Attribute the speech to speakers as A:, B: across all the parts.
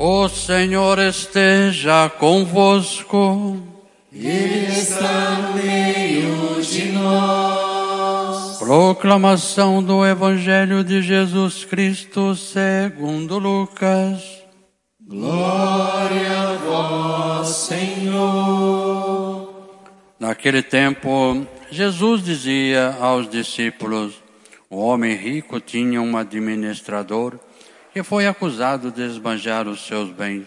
A: O Senhor esteja convosco.
B: Ele está no meio de nós.
A: Proclamação do Evangelho de Jesus Cristo segundo Lucas.
B: Glória a vós, Senhor.
A: Naquele tempo, Jesus dizia aos discípulos: O homem rico tinha um administrador foi acusado de esbanjar os seus bens.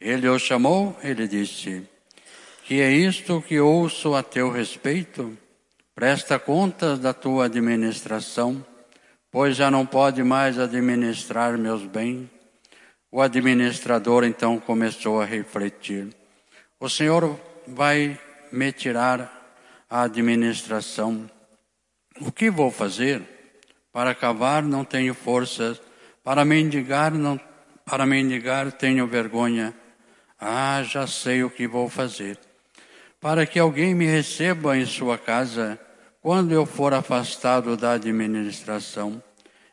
A: Ele o chamou, ele disse: Que é isto que ouço a teu respeito? Presta contas da tua administração, pois já não pode mais administrar meus bens. O administrador então começou a refletir: O Senhor vai me tirar a administração. O que vou fazer? Para cavar não tenho forças, para mendigar não, para mendigar tenho vergonha. Ah, já sei o que vou fazer. Para que alguém me receba em sua casa quando eu for afastado da administração.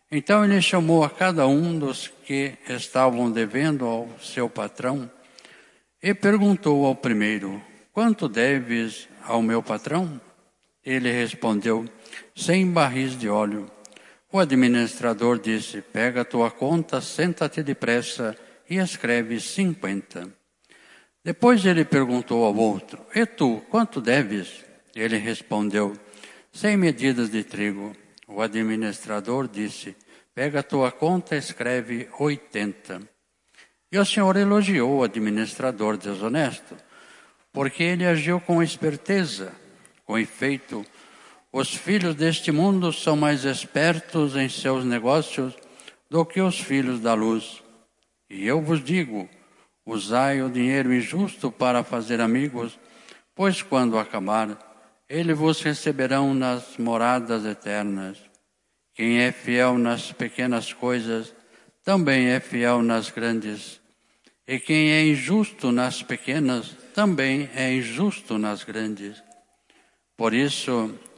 A: Então ele chamou a cada um dos que estavam devendo ao seu patrão e perguntou ao primeiro: Quanto deves ao meu patrão? Ele respondeu: Cem barris de óleo. O administrador disse: Pega a tua conta, senta-te depressa e escreve cinquenta. Depois ele perguntou ao outro: E tu, quanto deves? Ele respondeu: Cem medidas de trigo. O administrador disse: Pega a tua conta escreve oitenta. E o senhor elogiou o administrador desonesto, porque ele agiu com esperteza. Com efeito, os filhos deste mundo são mais espertos em seus negócios do que os filhos da luz. E eu vos digo: usai o dinheiro injusto para fazer amigos, pois quando acabar, eles vos receberão nas moradas eternas. Quem é fiel nas pequenas coisas, também é fiel nas grandes. E quem é injusto nas pequenas, também é injusto nas grandes. Por isso,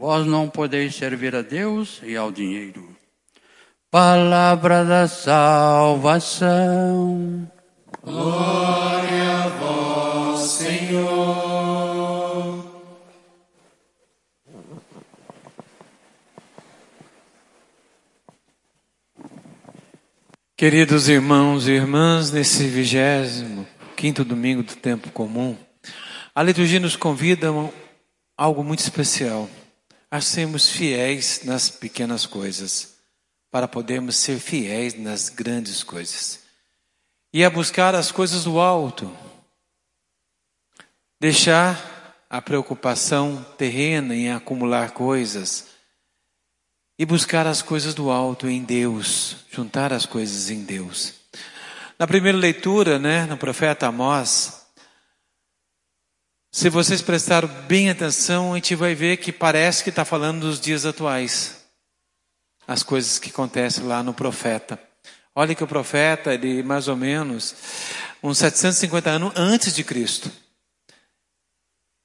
A: Vós não podeis servir a Deus e ao dinheiro. Palavra da salvação.
B: Glória a vós, Senhor.
C: Queridos irmãos e irmãs, nesse vigésimo quinto domingo do tempo comum, a liturgia nos convida a algo muito especial, a sermos fiéis nas pequenas coisas, para podermos ser fiéis nas grandes coisas, e a buscar as coisas do alto, deixar a preocupação terrena em acumular coisas, e buscar as coisas do alto em Deus, juntar as coisas em Deus. Na primeira leitura, né, no profeta Amós, se vocês prestarem bem atenção, a gente vai ver que parece que está falando dos dias atuais. As coisas que acontecem lá no profeta. Olha que o profeta, ele mais ou menos uns 750 anos antes de Cristo.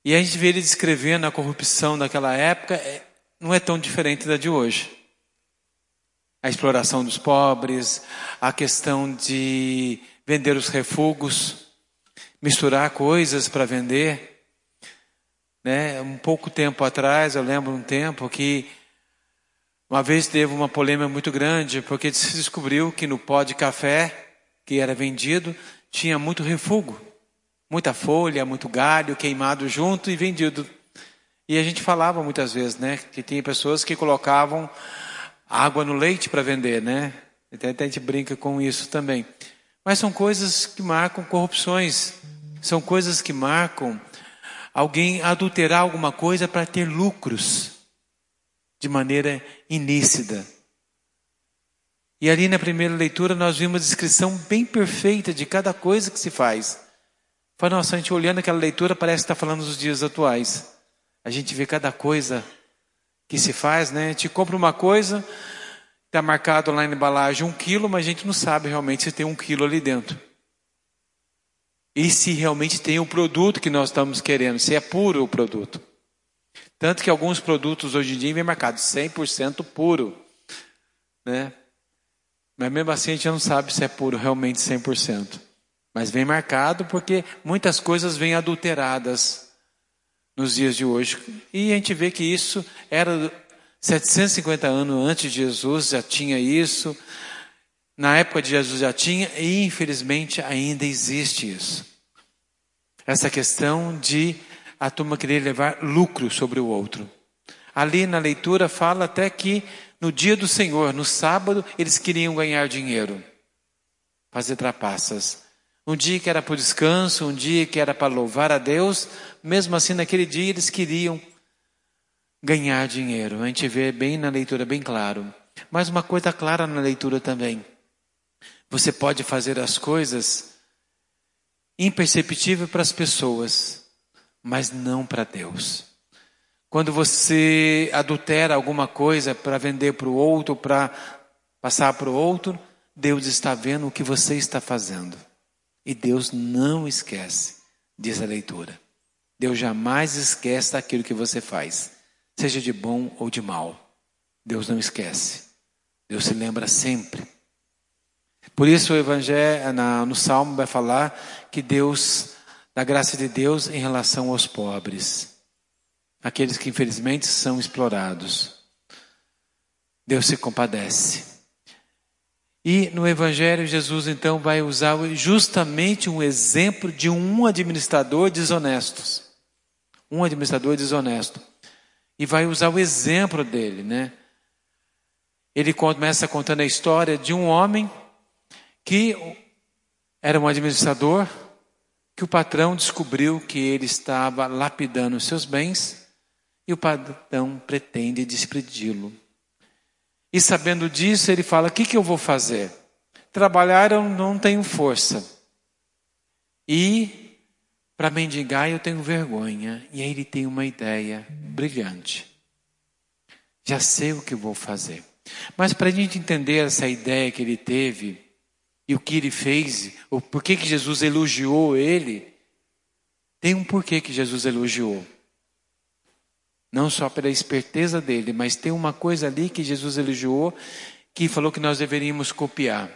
C: E a gente vê ele descrevendo a corrupção daquela época, é, não é tão diferente da de hoje. A exploração dos pobres, a questão de vender os refugos, misturar coisas para vender. Né? Um pouco tempo atrás, eu lembro um tempo que uma vez teve uma polêmica muito grande, porque se descobriu que no pó de café que era vendido tinha muito refugo, muita folha, muito galho queimado junto e vendido e a gente falava muitas vezes, né, que tinha pessoas que colocavam água no leite para vender, né? Até a gente brinca com isso também. Mas são coisas que marcam corrupções, são coisas que marcam alguém adulterar alguma coisa para ter lucros de maneira inícida. E ali na primeira leitura nós vimos a descrição bem perfeita de cada coisa que se faz. Foi nossa, a gente olhando aquela leitura parece que está falando dos dias atuais. A gente vê cada coisa que se faz, né? A gente compra uma coisa, está marcado lá na embalagem um quilo, mas a gente não sabe realmente se tem um quilo ali dentro. E se realmente tem o produto que nós estamos querendo, se é puro o produto. Tanto que alguns produtos hoje em dia vem marcado 100% puro, né? Mas mesmo assim a gente não sabe se é puro realmente 100%. Mas vem marcado porque muitas coisas vêm adulteradas nos dias de hoje. E a gente vê que isso era 750 anos antes de Jesus, já tinha isso. Na época de Jesus já tinha, e infelizmente ainda existe isso. Essa questão de a turma querer levar lucro sobre o outro. Ali na leitura fala até que no dia do Senhor, no sábado, eles queriam ganhar dinheiro, fazer trapaças. Um dia que era para o descanso, um dia que era para louvar a Deus, mesmo assim naquele dia eles queriam ganhar dinheiro. A gente vê bem na leitura, bem claro. Mas uma coisa clara na leitura também. Você pode fazer as coisas imperceptível para as pessoas, mas não para Deus. Quando você adultera alguma coisa para vender para o outro, para passar para o outro, Deus está vendo o que você está fazendo. E Deus não esquece, diz a leitura. Deus jamais esquece daquilo que você faz, seja de bom ou de mal. Deus não esquece. Deus se lembra sempre. Por isso o Evangelho, no Salmo, vai falar que Deus, da graça de Deus em relação aos pobres aqueles que infelizmente são explorados. Deus se compadece. E no Evangelho, Jesus então vai usar justamente um exemplo de um administrador desonesto. Um administrador desonesto. E vai usar o exemplo dele, né? Ele começa contando a história de um homem que era um administrador, que o patrão descobriu que ele estava lapidando seus bens e o patrão pretende despedi-lo. E sabendo disso, ele fala: O que, que eu vou fazer? Trabalhar eu não tenho força. E para mendigar eu tenho vergonha. E aí ele tem uma ideia brilhante. Já sei o que vou fazer. Mas para a gente entender essa ideia que ele teve e o que ele fez, o porquê que Jesus elogiou ele, tem um porquê que Jesus elogiou. Não só pela esperteza dele, mas tem uma coisa ali que Jesus elogiou, que falou que nós deveríamos copiar.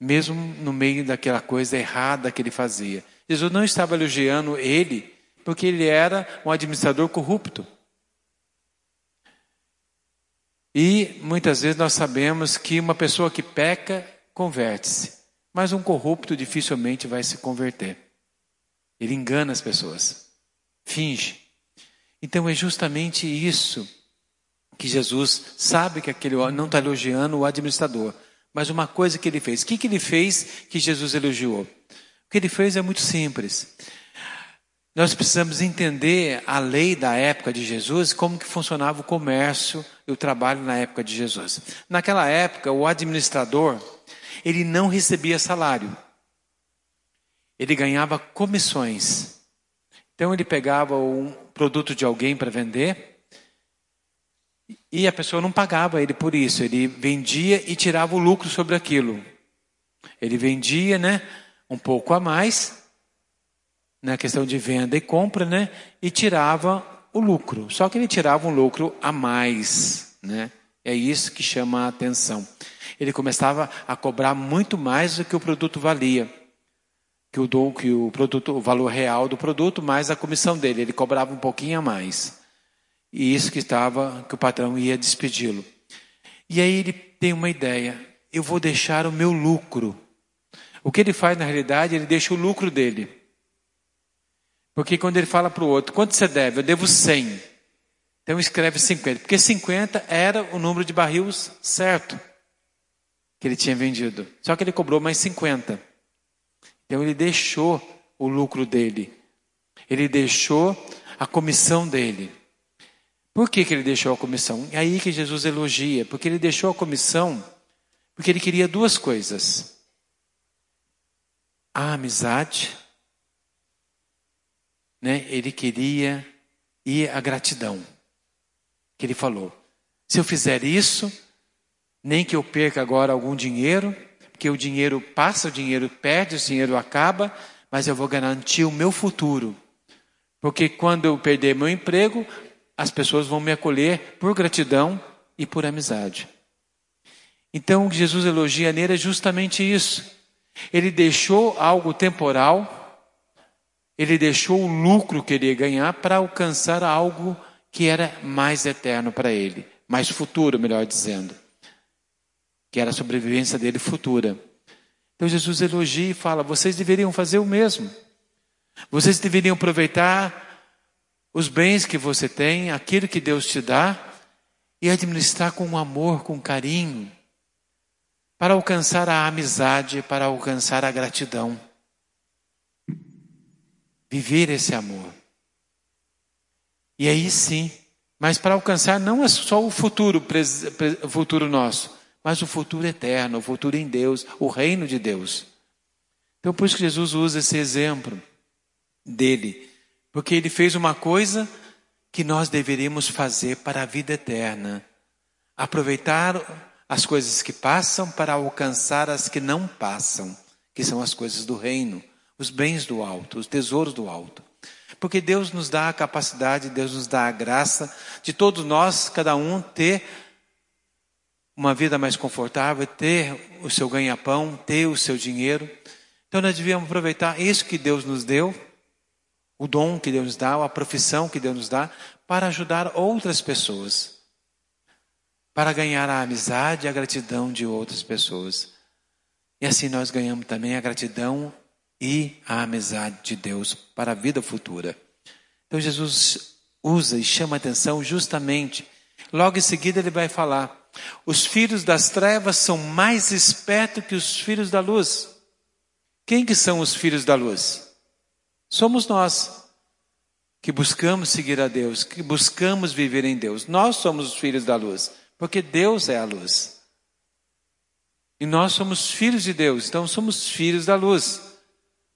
C: Mesmo no meio daquela coisa errada que ele fazia. Jesus não estava elogiando ele, porque ele era um administrador corrupto. E muitas vezes nós sabemos que uma pessoa que peca converte-se, mas um corrupto dificilmente vai se converter. Ele engana as pessoas, finge. Então é justamente isso que Jesus sabe que aquele não está elogiando o administrador, mas uma coisa que ele fez. O que, que ele fez que Jesus elogiou? O que ele fez é muito simples. Nós precisamos entender a lei da época de Jesus, como que funcionava o comércio e o trabalho na época de Jesus. Naquela época, o administrador, ele não recebia salário. Ele ganhava comissões. Então ele pegava um produto de alguém para vender e a pessoa não pagava ele por isso. Ele vendia e tirava o lucro sobre aquilo. Ele vendia, né, um pouco a mais na questão de venda e compra, né, e tirava o lucro. Só que ele tirava um lucro a mais, né? É isso que chama a atenção. Ele começava a cobrar muito mais do que o produto valia que o, do, que o produto, o valor real do produto, mais a comissão dele. Ele cobrava um pouquinho a mais. E isso que estava, que o patrão ia despedi-lo. E aí ele tem uma ideia: eu vou deixar o meu lucro. O que ele faz na realidade, ele deixa o lucro dele. Porque quando ele fala para o outro, quanto você deve? Eu devo 100. Então escreve 50. Porque 50 era o número de barris certo que ele tinha vendido. Só que ele cobrou mais 50. Então ele deixou o lucro dele. Ele deixou a comissão dele. Por que, que ele deixou a comissão? É aí que Jesus elogia, porque ele deixou a comissão Porque ele queria duas coisas: a amizade, né? Ele queria e a gratidão. Que ele falou: se eu fizer isso, nem que eu perca agora algum dinheiro, porque o dinheiro passa, o dinheiro perde, o dinheiro acaba, mas eu vou garantir o meu futuro. Porque quando eu perder meu emprego, as pessoas vão me acolher por gratidão e por amizade. Então, Jesus elogia nele é justamente isso. Ele deixou algo temporal, ele deixou o lucro que ele ia ganhar para alcançar algo que era mais eterno para ele, mais futuro, melhor dizendo que era a sobrevivência dele futura. Então Jesus elogia e fala: vocês deveriam fazer o mesmo. Vocês deveriam aproveitar os bens que você tem, aquilo que Deus te dá, e administrar com amor, com carinho, para alcançar a amizade, para alcançar a gratidão. Viver esse amor. E aí sim, mas para alcançar não é só o futuro, o futuro nosso, mas o futuro eterno, o futuro em Deus, o reino de Deus. Então, por isso que Jesus usa esse exemplo dele, porque ele fez uma coisa que nós deveríamos fazer para a vida eterna: aproveitar as coisas que passam para alcançar as que não passam, que são as coisas do reino, os bens do alto, os tesouros do alto. Porque Deus nos dá a capacidade, Deus nos dá a graça de todos nós, cada um, ter uma vida mais confortável, ter o seu ganha-pão, ter o seu dinheiro. Então nós devíamos aproveitar isso que Deus nos deu, o dom que Deus nos dá, a profissão que Deus nos dá, para ajudar outras pessoas, para ganhar a amizade e a gratidão de outras pessoas. E assim nós ganhamos também a gratidão e a amizade de Deus para a vida futura. Então Jesus usa e chama atenção justamente. Logo em seguida ele vai falar os filhos das trevas são mais espertos que os filhos da luz. Quem que são os filhos da luz? Somos nós que buscamos seguir a Deus, que buscamos viver em Deus. Nós somos os filhos da luz, porque Deus é a luz. E nós somos filhos de Deus, então somos filhos da luz.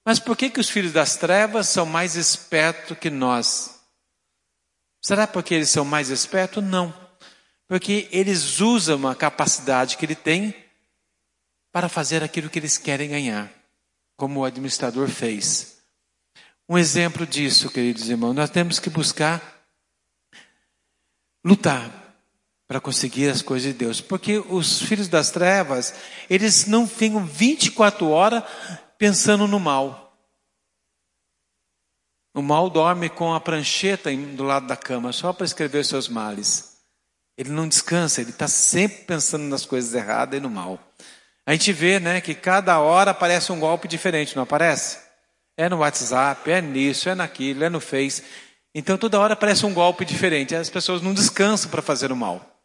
C: Mas por que que os filhos das trevas são mais espertos que nós? Será porque eles são mais espertos? Não. Porque eles usam a capacidade que ele tem para fazer aquilo que eles querem ganhar, como o administrador fez. Um exemplo disso, queridos irmãos, nós temos que buscar lutar para conseguir as coisas de Deus, porque os filhos das trevas, eles não ficam 24 horas pensando no mal. O mal dorme com a prancheta do lado da cama, só para escrever seus males. Ele não descansa, ele está sempre pensando nas coisas erradas e no mal. A gente vê, né, que cada hora aparece um golpe diferente, não aparece? É no WhatsApp, é nisso, é naquilo, é no Face. Então toda hora aparece um golpe diferente. As pessoas não descansam para fazer o mal.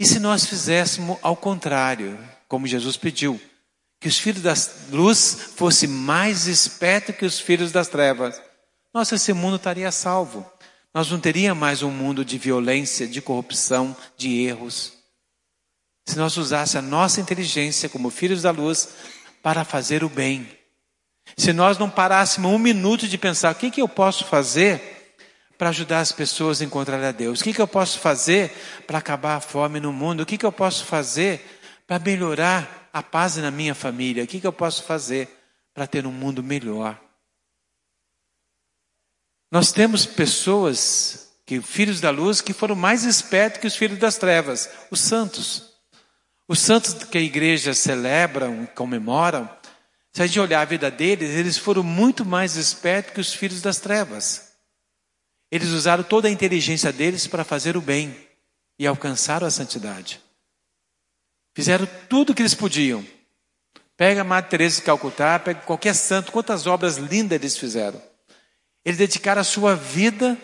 C: E se nós fizéssemos ao contrário, como Jesus pediu, que os filhos da luz fossem mais espertos que os filhos das trevas, nossa, esse mundo estaria salvo nós não teríamos mais um mundo de violência, de corrupção, de erros. Se nós usássemos a nossa inteligência como filhos da luz para fazer o bem. Se nós não parássemos um minuto de pensar o que, que eu posso fazer para ajudar as pessoas a encontrar a Deus, o que, que eu posso fazer para acabar a fome no mundo, o que, que eu posso fazer para melhorar a paz na minha família, o que, que eu posso fazer para ter um mundo melhor. Nós temos pessoas, que filhos da luz, que foram mais espertos que os filhos das trevas, os santos. Os santos que a igreja celebram, comemoram, se a gente olhar a vida deles, eles foram muito mais espertos que os filhos das trevas. Eles usaram toda a inteligência deles para fazer o bem e alcançaram a santidade. Fizeram tudo o que eles podiam. Pega a Madre Teresa de Calcutá, pega qualquer santo, quantas obras lindas eles fizeram. Ele dedicar a sua vida,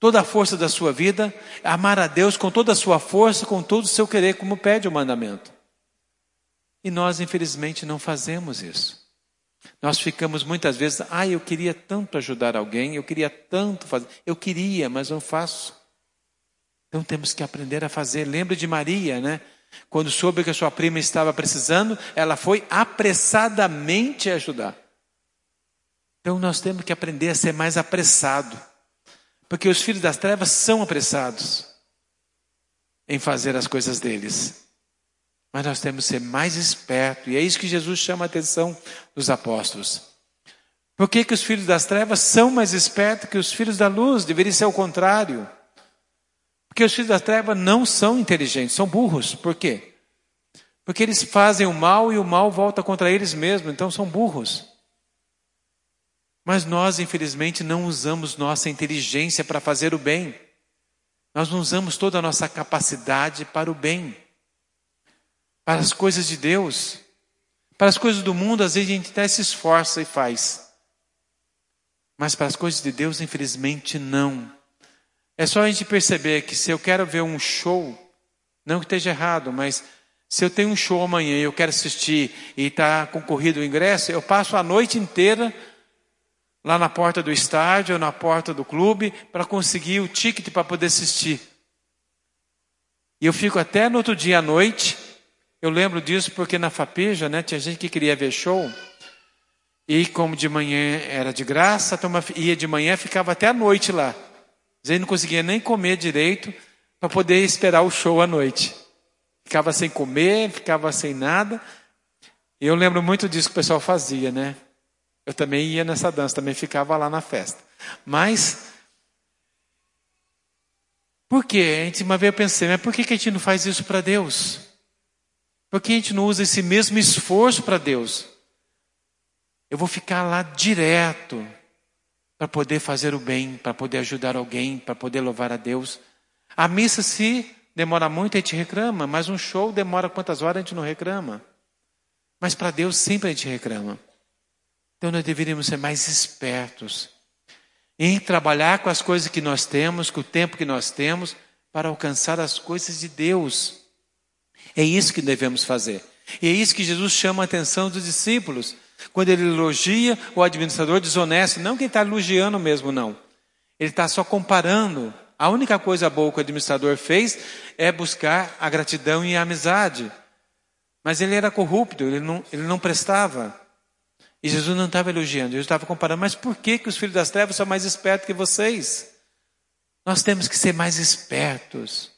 C: toda a força da sua vida, a amar a Deus com toda a sua força, com todo o seu querer, como pede o mandamento. E nós, infelizmente, não fazemos isso. Nós ficamos muitas vezes, ah, eu queria tanto ajudar alguém, eu queria tanto fazer, eu queria, mas não faço. Então temos que aprender a fazer. Lembra de Maria, né? Quando soube que a sua prima estava precisando, ela foi apressadamente ajudar. Então nós temos que aprender a ser mais apressado. Porque os filhos das trevas são apressados em fazer as coisas deles. Mas nós temos que ser mais espertos, e é isso que Jesus chama a atenção dos apóstolos. Por que, que os filhos das trevas são mais espertos que os filhos da luz? Deveria ser o contrário. Porque os filhos das trevas não são inteligentes, são burros. Por quê? Porque eles fazem o mal e o mal volta contra eles mesmos, então são burros. Mas nós, infelizmente, não usamos nossa inteligência para fazer o bem. Nós não usamos toda a nossa capacidade para o bem, para as coisas de Deus. Para as coisas do mundo, às vezes a gente até se esforça e faz. Mas para as coisas de Deus, infelizmente, não. É só a gente perceber que se eu quero ver um show, não que esteja errado, mas se eu tenho um show amanhã e eu quero assistir e está concorrido o ingresso, eu passo a noite inteira lá na porta do estádio ou na porta do clube para conseguir o ticket para poder assistir. E eu fico até no outro dia à noite. Eu lembro disso porque na Fapeja, né, tinha gente que queria ver show. E como de manhã era de graça, ia de manhã ficava até a noite lá. Vezes não conseguia nem comer direito para poder esperar o show à noite. Ficava sem comer, ficava sem nada. E eu lembro muito disso que o pessoal fazia, né? Eu também ia nessa dança, também ficava lá na festa. Mas, por quê? A gente uma vez eu pensei, mas por que, que a gente não faz isso para Deus? Por que a gente não usa esse mesmo esforço para Deus? Eu vou ficar lá direto para poder fazer o bem, para poder ajudar alguém, para poder louvar a Deus. A missa, se demora muito, a gente reclama, mas um show demora quantas horas a gente não reclama. Mas para Deus sempre a gente reclama. Então nós deveríamos ser mais espertos em trabalhar com as coisas que nós temos, com o tempo que nós temos, para alcançar as coisas de Deus. É isso que devemos fazer. E é isso que Jesus chama a atenção dos discípulos. Quando ele elogia o administrador desonesto, não que ele está elogiando mesmo, não. Ele está só comparando. A única coisa boa que o administrador fez é buscar a gratidão e a amizade. Mas ele era corrupto, ele não, ele não prestava. E Jesus não estava elogiando, Jesus estava comparando, mas por que, que os filhos das trevas são mais espertos que vocês? Nós temos que ser mais espertos.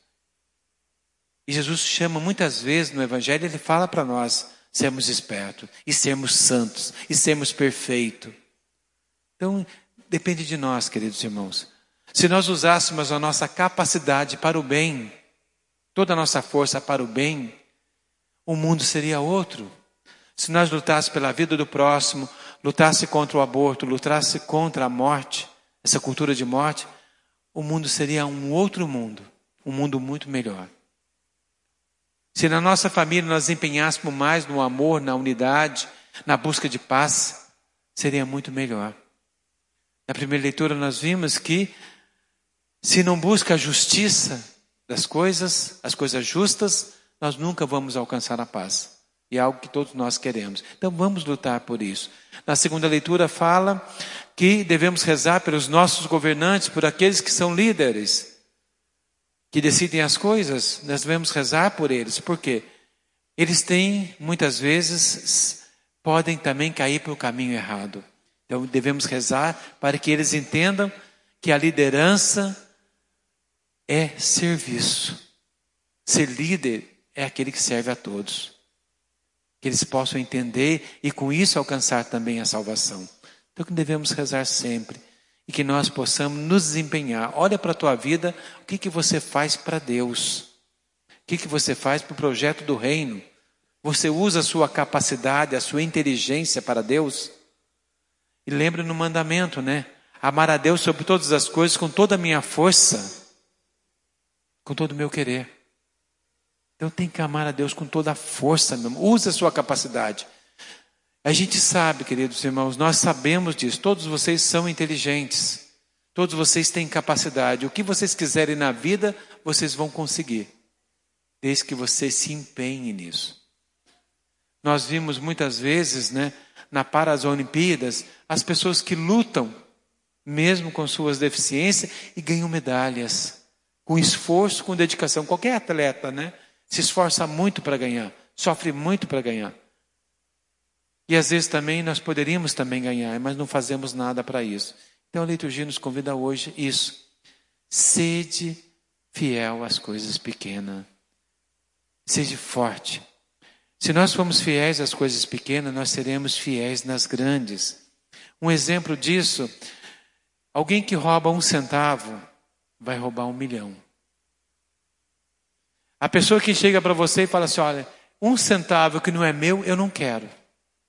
C: E Jesus chama muitas vezes no Evangelho, ele fala para nós sermos espertos, e sermos santos, e sermos perfeitos. Então, depende de nós, queridos irmãos. Se nós usássemos a nossa capacidade para o bem, toda a nossa força para o bem, o mundo seria outro. Se nós lutássemos pela vida do próximo, lutasse contra o aborto, lutasse contra a morte, essa cultura de morte, o mundo seria um outro mundo, um mundo muito melhor. Se na nossa família nós empenhássemos mais no amor, na unidade, na busca de paz, seria muito melhor. Na primeira leitura nós vimos que se não busca a justiça das coisas, as coisas justas, nós nunca vamos alcançar a paz. E é algo que todos nós queremos. Então vamos lutar por isso. Na segunda leitura fala que devemos rezar pelos nossos governantes, por aqueles que são líderes, que decidem as coisas, nós devemos rezar por eles. Por quê? Eles têm, muitas vezes, podem também cair para o caminho errado. Então devemos rezar para que eles entendam que a liderança é serviço. Ser líder é aquele que serve a todos que eles possam entender e com isso alcançar também a salvação. Então que devemos rezar sempre e que nós possamos nos desempenhar. Olha para a tua vida, o que, que você faz para Deus? O que, que você faz para o projeto do reino? Você usa a sua capacidade, a sua inteligência para Deus? E lembre no mandamento, né? Amar a Deus sobre todas as coisas com toda a minha força, com todo o meu querer. Então tem que amar a Deus com toda a força, use a sua capacidade. A gente sabe, queridos irmãos, nós sabemos disso, todos vocês são inteligentes, todos vocês têm capacidade. O que vocês quiserem na vida, vocês vão conseguir, desde que vocês se empenhem nisso. Nós vimos muitas vezes, né, na Paralimpíadas, as pessoas que lutam, mesmo com suas deficiências, e ganham medalhas, com esforço, com dedicação. Qualquer atleta, né? se esforça muito para ganhar, sofre muito para ganhar. E às vezes também nós poderíamos também ganhar, mas não fazemos nada para isso. Então a liturgia nos convida hoje isso. Sede fiel às coisas pequenas. Seja forte. Se nós formos fiéis às coisas pequenas, nós seremos fiéis nas grandes. Um exemplo disso, alguém que rouba um centavo vai roubar um milhão. A pessoa que chega para você e fala assim: olha, um centavo que não é meu, eu não quero.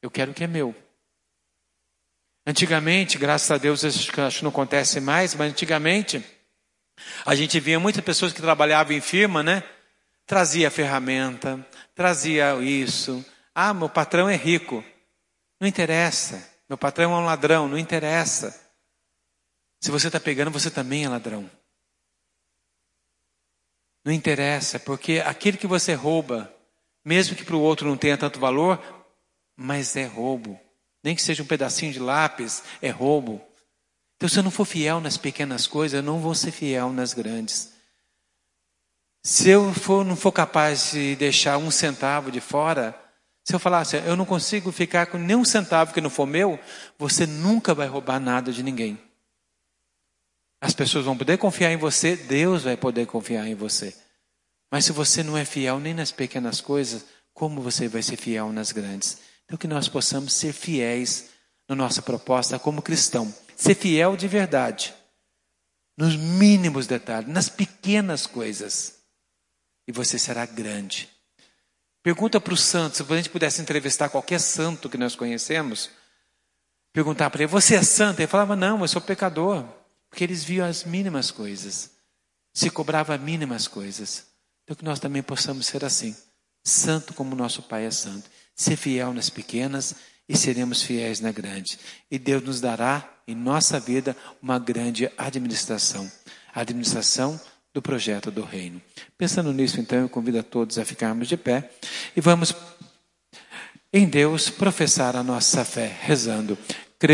C: Eu quero o que é meu. Antigamente, graças a Deus, acho que não acontece mais, mas antigamente, a gente via muitas pessoas que trabalhavam em firma, né? Trazia ferramenta, trazia isso. Ah, meu patrão é rico. Não interessa. Meu patrão é um ladrão. Não interessa. Se você está pegando, você também é ladrão. Não interessa, porque aquele que você rouba, mesmo que para o outro não tenha tanto valor, mas é roubo. Nem que seja um pedacinho de lápis, é roubo. Então, se eu não for fiel nas pequenas coisas, eu não vou ser fiel nas grandes. Se eu for, não for capaz de deixar um centavo de fora, se eu falar assim, eu não consigo ficar com nenhum centavo que não for meu, você nunca vai roubar nada de ninguém. As pessoas vão poder confiar em você, Deus vai poder confiar em você. Mas se você não é fiel nem nas pequenas coisas, como você vai ser fiel nas grandes? Então, que nós possamos ser fiéis na nossa proposta como cristão. Ser fiel de verdade. Nos mínimos detalhes, nas pequenas coisas. E você será grande. Pergunta para o santo, se a gente pudesse entrevistar qualquer santo que nós conhecemos, perguntar para ele, você é santo? Ele falava, não, eu sou pecador. Porque eles viam as mínimas coisas. Se cobrava mínimas coisas. Então que nós também possamos ser assim. Santo como nosso Pai é santo ser fiel nas pequenas e seremos fiéis na grande. E Deus nos dará em nossa vida uma grande administração a administração do projeto do reino. Pensando nisso, então, eu convido a todos a ficarmos de pé e vamos em Deus professar a nossa fé, rezando.